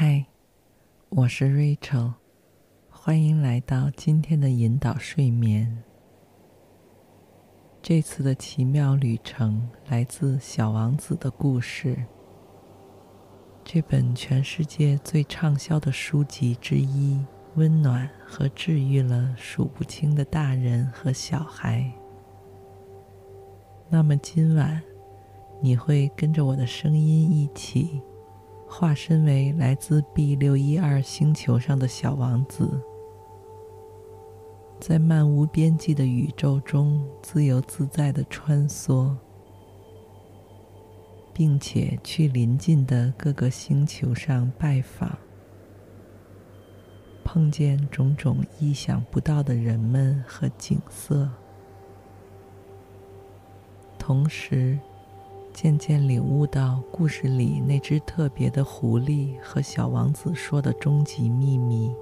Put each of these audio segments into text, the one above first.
嗨，我是 Rachel，欢迎来到今天的引导睡眠。这次的奇妙旅程来自《小王子》的故事，这本全世界最畅销的书籍之一，温暖和治愈了数不清的大人和小孩。那么今晚，你会跟着我的声音一起，化身为来自 B 六一二星球上的小王子，在漫无边际的宇宙中自由自在的穿梭，并且去邻近的各个星球上拜访，碰见种种意想不到的人们和景色，同时，渐渐领悟到故事里那只特别的狐狸和小王子说的终极秘密：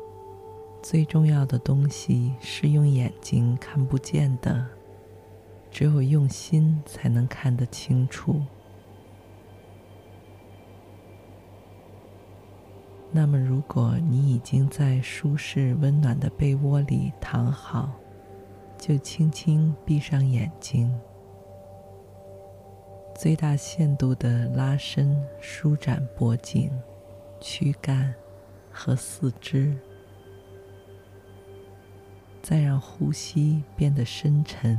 最重要的东西是用眼睛看不见的，只有用心才能看得清楚。那么，如果你已经在舒适温暖的被窝里躺好，就轻轻闭上眼睛。最大限度的拉伸、舒展脖颈、躯干和四肢，再让呼吸变得深沉。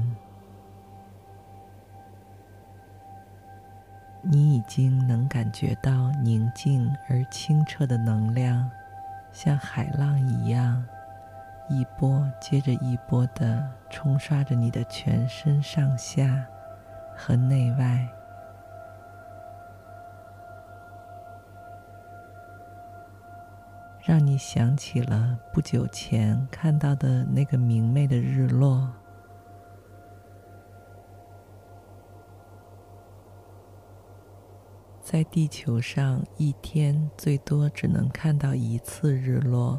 你已经能感觉到宁静而清澈的能量，像海浪一样，一波接着一波的冲刷着你的全身上下和内外。让你想起了不久前看到的那个明媚的日落。在地球上，一天最多只能看到一次日落。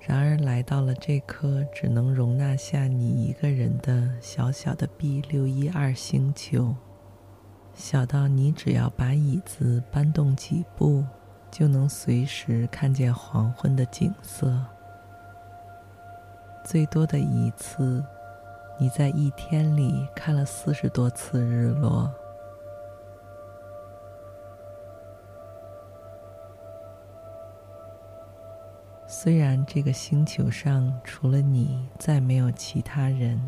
然而，来到了这颗只能容纳下你一个人的小小的 B 六一二星球，小到你只要把椅子搬动几步。就能随时看见黄昏的景色。最多的一次，你在一天里看了四十多次日落。虽然这个星球上除了你再没有其他人，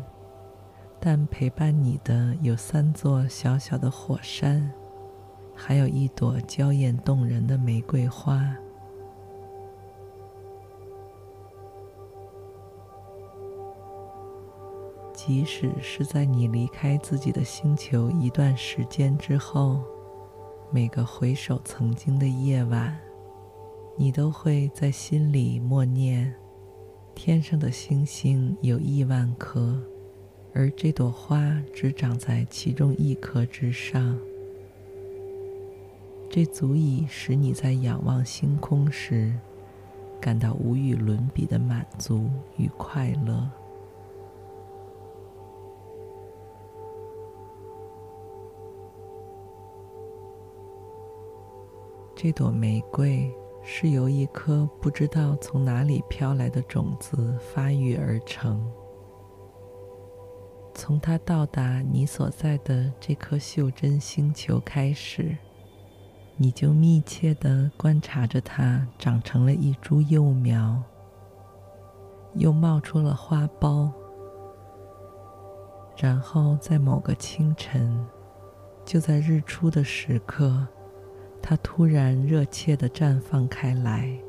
但陪伴你的有三座小小的火山。还有一朵娇艳动人的玫瑰花。即使是在你离开自己的星球一段时间之后，每个回首曾经的夜晚，你都会在心里默念：天上的星星有亿万颗，而这朵花只长在其中一颗之上。这足以使你在仰望星空时感到无与伦比的满足与快乐。这朵玫瑰是由一颗不知道从哪里飘来的种子发育而成。从它到达你所在的这颗袖珍星球开始。你就密切的观察着它长成了一株幼苗，又冒出了花苞，然后在某个清晨，就在日出的时刻，它突然热切的绽放开来。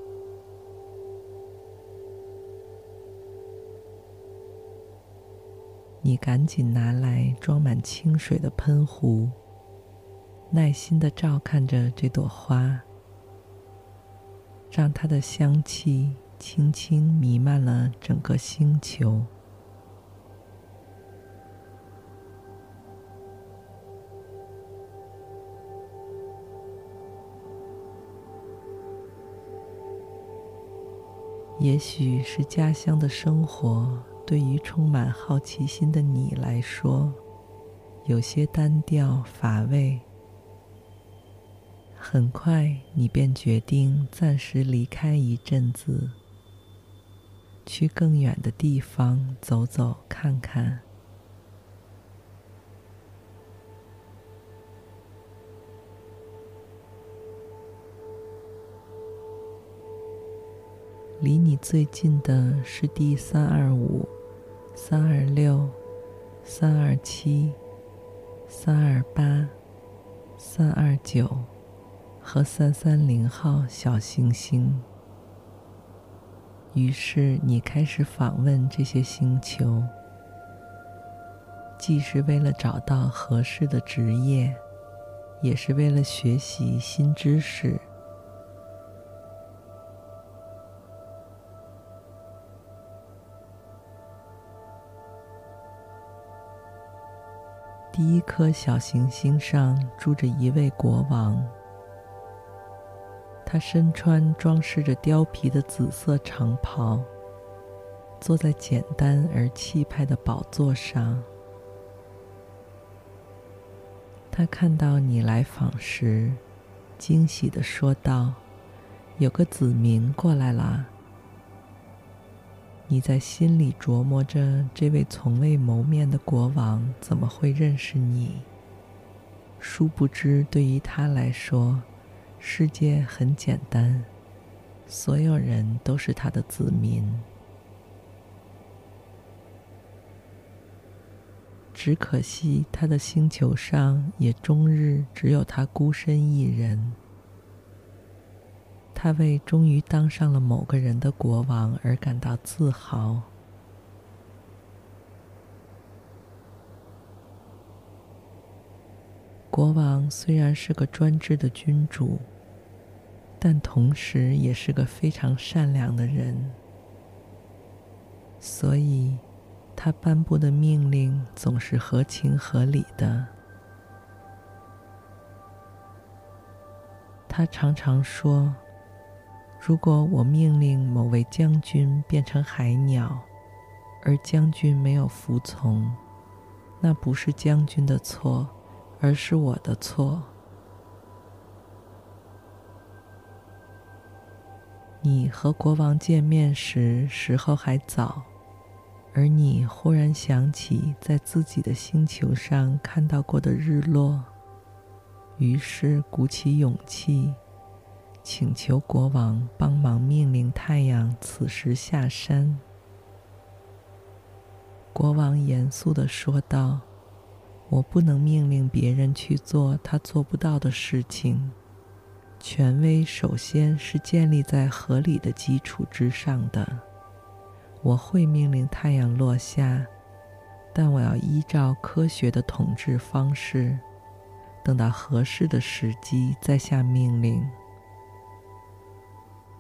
你赶紧拿来装满清水的喷壶。耐心的照看着这朵花，让它的香气轻轻弥漫了整个星球。也许是家乡的生活对于充满好奇心的你来说，有些单调乏味。很快，你便决定暂时离开一阵子，去更远的地方走走看看。离你最近的是第三二五、三二六、三二七、三二八、三二九和三三零号小行星。于是你开始访问这些星球，既是为了找到合适的职业，也是为了学习新知识。第一颗小行星上住着一位国王，他身穿装饰着貂皮的紫色长袍，坐在简单而气派的宝座上。他看到你来访时，惊喜地说道：“有个子民过来了。”你在心里琢磨着，这位从未谋面的国王怎么会认识你？殊不知，对于他来说，世界很简单，所有人都是他的子民。只可惜，他的星球上也终日只有他孤身一人。他为终于当上了某个人的国王而感到自豪。国王虽然是个专制的君主，但同时也是个非常善良的人，所以他颁布的命令总是合情合理的。他常常说。如果我命令某位将军变成海鸟，而将军没有服从，那不是将军的错，而是我的错。你和国王见面时，时候还早，而你忽然想起在自己的星球上看到过的日落，于是鼓起勇气。请求国王帮忙命令太阳此时下山。国王严肃地说道：“我不能命令别人去做他做不到的事情。权威首先是建立在合理的基础之上的。我会命令太阳落下，但我要依照科学的统治方式，等到合适的时机再下命令。”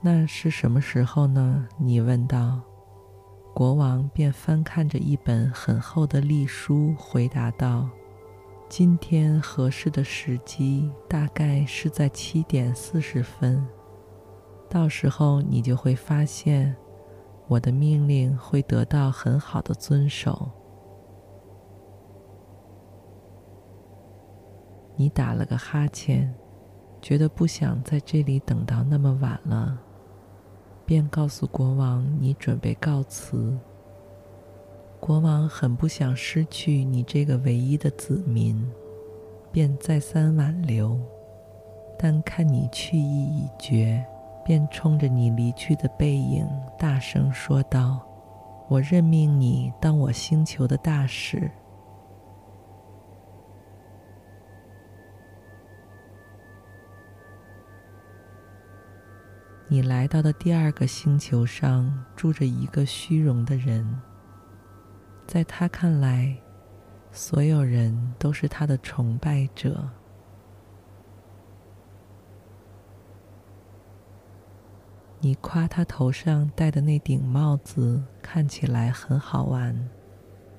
那是什么时候呢？你问道。国王便翻看着一本很厚的历书，回答道：“今天合适的时机大概是在七点四十分。到时候你就会发现，我的命令会得到很好的遵守。”你打了个哈欠，觉得不想在这里等到那么晚了。便告诉国王：“你准备告辞。”国王很不想失去你这个唯一的子民，便再三挽留，但看你去意已决，便冲着你离去的背影大声说道：“我任命你当我星球的大使。”你来到的第二个星球上住着一个虚荣的人，在他看来，所有人都是他的崇拜者。你夸他头上戴的那顶帽子看起来很好玩，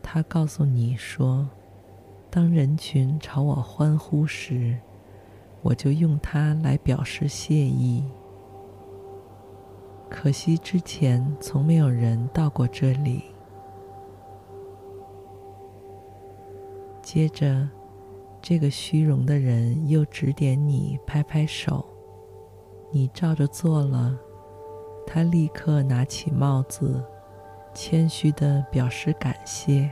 他告诉你说，当人群朝我欢呼时，我就用它来表示谢意。可惜之前从没有人到过这里。接着，这个虚荣的人又指点你拍拍手，你照着做了。他立刻拿起帽子，谦虚的表示感谢。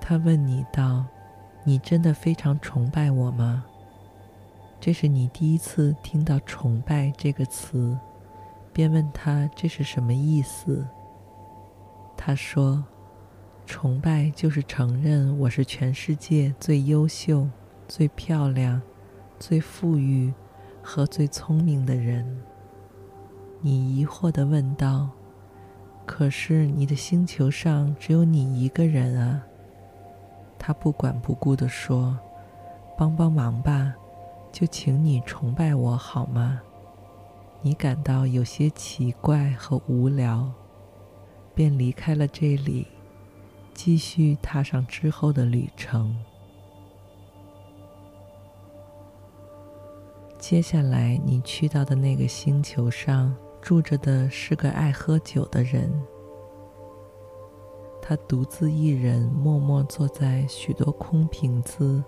他问你道：“你真的非常崇拜我吗？”这是你第一次听到“崇拜”这个词，便问他这是什么意思。他说：“崇拜就是承认我是全世界最优秀、最漂亮、最富裕。”和最聪明的人，你疑惑的问道：“可是你的星球上只有你一个人啊？”他不管不顾的说：“帮帮忙吧，就请你崇拜我好吗？”你感到有些奇怪和无聊，便离开了这里，继续踏上之后的旅程。接下来，你去到的那个星球上住着的是个爱喝酒的人。他独自一人，默默坐在许多空瓶子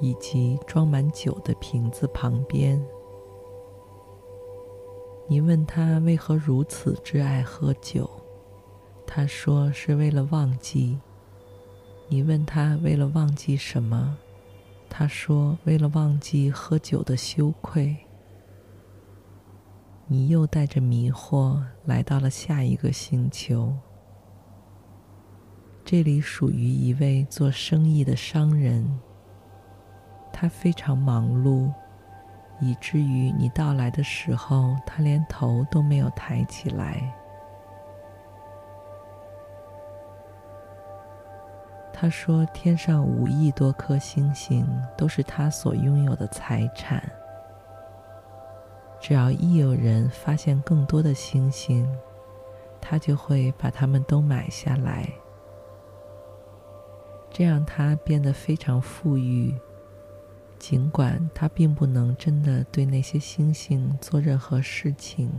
以及装满酒的瓶子旁边。你问他为何如此之爱喝酒，他说是为了忘记。你问他为了忘记什么？他说：“为了忘记喝酒的羞愧。”你又带着迷惑来到了下一个星球。这里属于一位做生意的商人。他非常忙碌，以至于你到来的时候，他连头都没有抬起来。他说：“天上五亿多颗星星都是他所拥有的财产。只要一有人发现更多的星星，他就会把它们都买下来。这样他变得非常富裕，尽管他并不能真的对那些星星做任何事情。”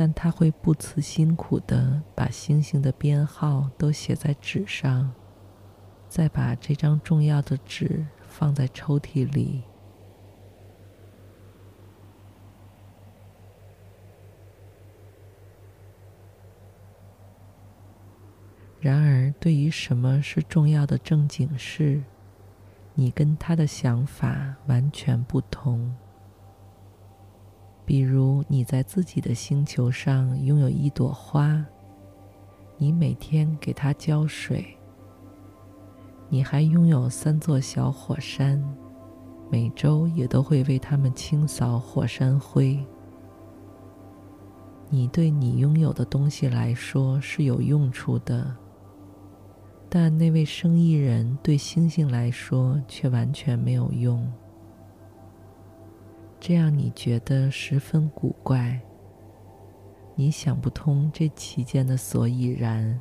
但他会不辞辛苦的把星星的编号都写在纸上，再把这张重要的纸放在抽屉里。然而，对于什么是重要的正经事，你跟他的想法完全不同。比如你在自己的星球上拥有一朵花，你每天给它浇水。你还拥有三座小火山，每周也都会为它们清扫火山灰。你对你拥有的东西来说是有用处的，但那位生意人对星星来说却完全没有用。这样你觉得十分古怪，你想不通这其间的所以然，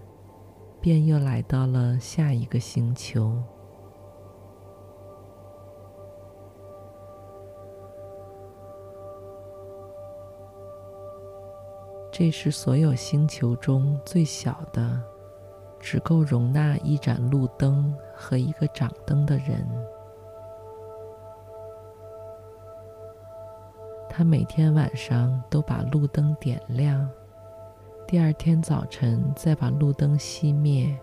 便又来到了下一个星球。这是所有星球中最小的，只够容纳一盏路灯和一个掌灯的人。他每天晚上都把路灯点亮，第二天早晨再把路灯熄灭。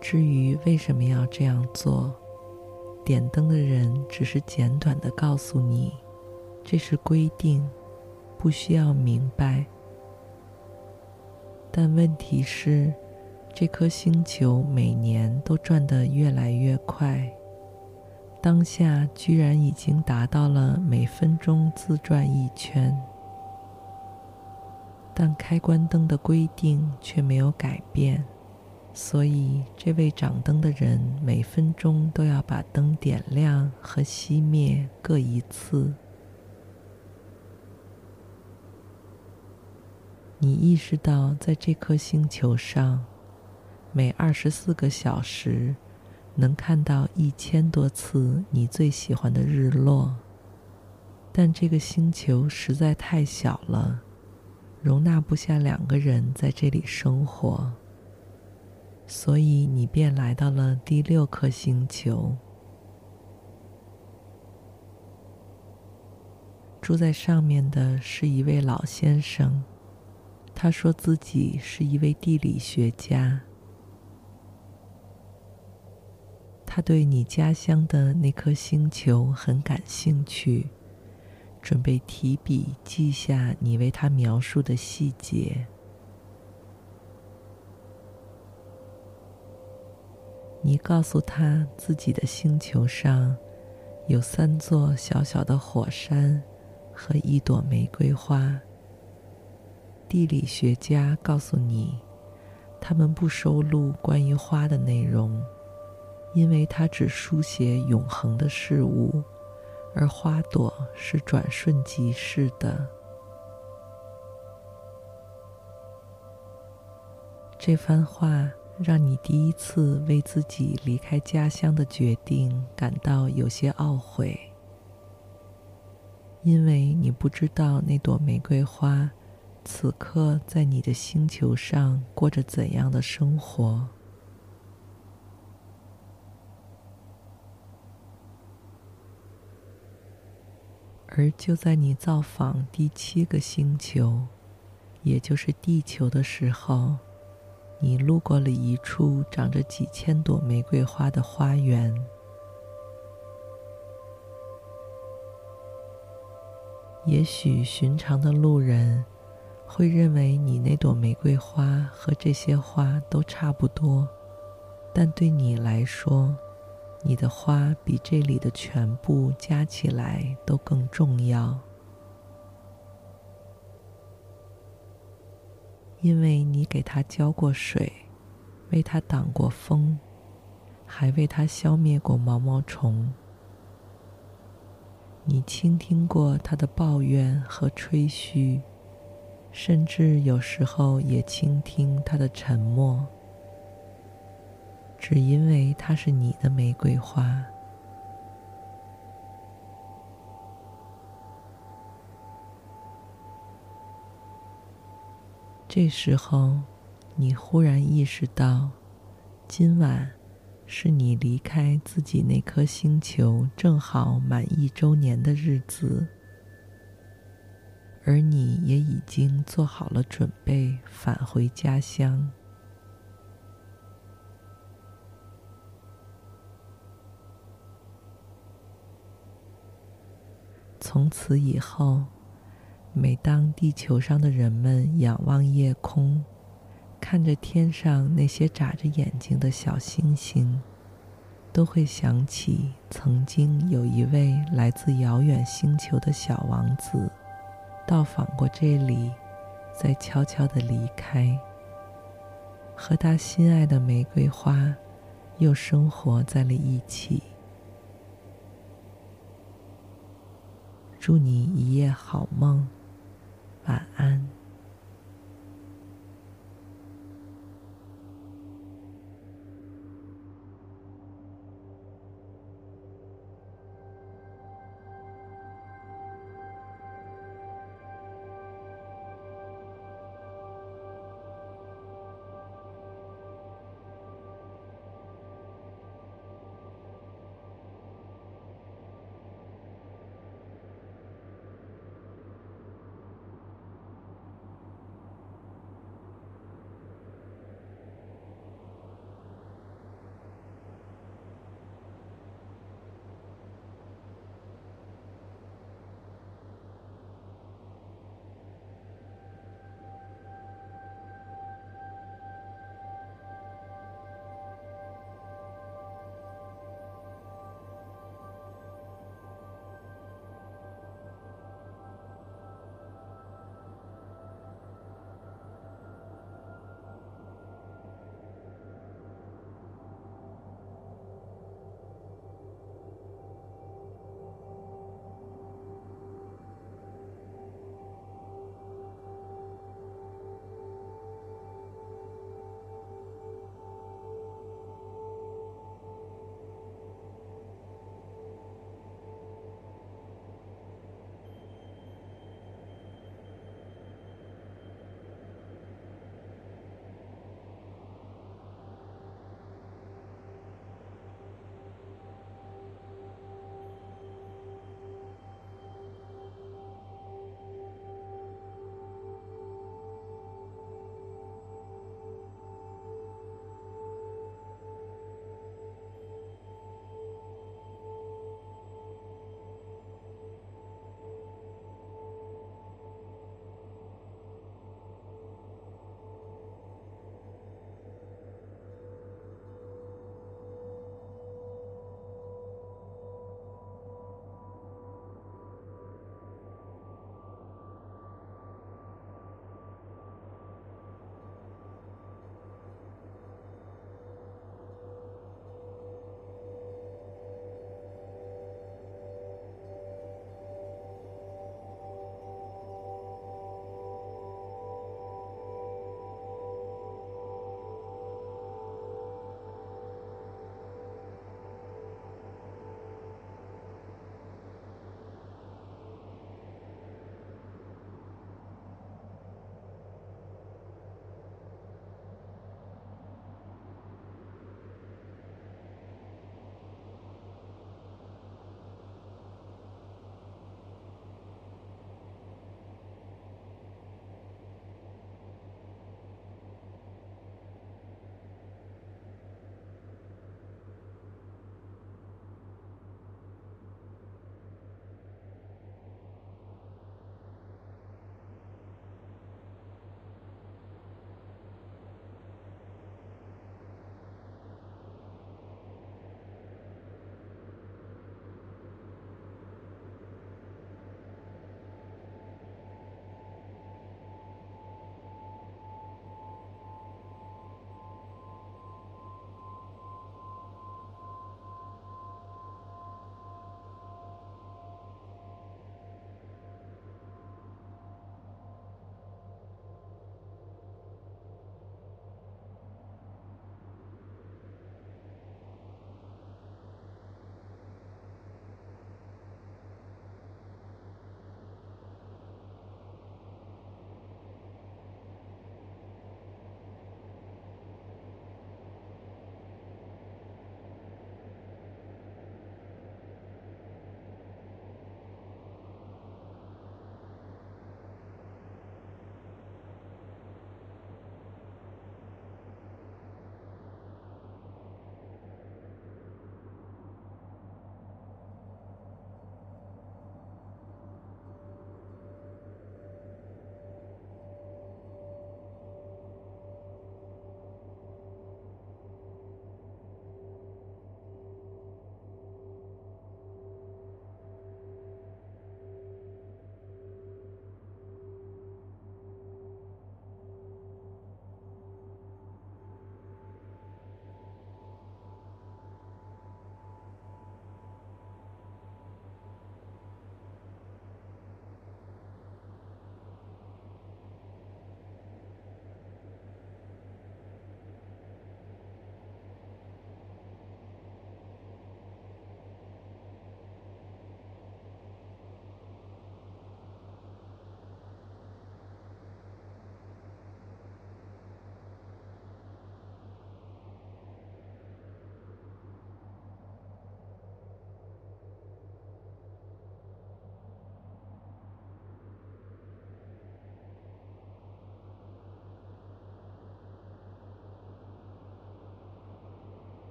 至于为什么要这样做，点灯的人只是简短的告诉你，这是规定，不需要明白。但问题是，这颗星球每年都转得越来越快。当下居然已经达到了每分钟自转一圈，但开关灯的规定却没有改变，所以这位掌灯的人每分钟都要把灯点亮和熄灭各一次。你意识到，在这颗星球上，每二十四个小时，能看到一千多次你最喜欢的日落，但这个星球实在太小了，容纳不下两个人在这里生活。所以你便来到了第六颗星球。住在上面的是一位老先生，他说自己是一位地理学家。他对你家乡的那颗星球很感兴趣，准备提笔记下你为他描述的细节。你告诉他自己的星球上有三座小小的火山和一朵玫瑰花。地理学家告诉你，他们不收录关于花的内容。因为他只书写永恒的事物，而花朵是转瞬即逝的。这番话让你第一次为自己离开家乡的决定感到有些懊悔，因为你不知道那朵玫瑰花此刻在你的星球上过着怎样的生活。而就在你造访第七个星球，也就是地球的时候，你路过了一处长着几千朵玫瑰花的花园。也许寻常的路人会认为你那朵玫瑰花和这些花都差不多，但对你来说，你的花比这里的全部加起来都更重要，因为你给它浇过水，为它挡过风，还为它消灭过毛毛虫。你倾听过它的抱怨和吹嘘，甚至有时候也倾听它的沉默。只因为它是你的玫瑰花。这时候，你忽然意识到，今晚是你离开自己那颗星球正好满一周年的日子，而你也已经做好了准备返回家乡。从此以后，每当地球上的人们仰望夜空，看着天上那些眨着眼睛的小星星，都会想起曾经有一位来自遥远星球的小王子，到访过这里，再悄悄地离开，和他心爱的玫瑰花又生活在了一起。祝你一夜好梦晚安。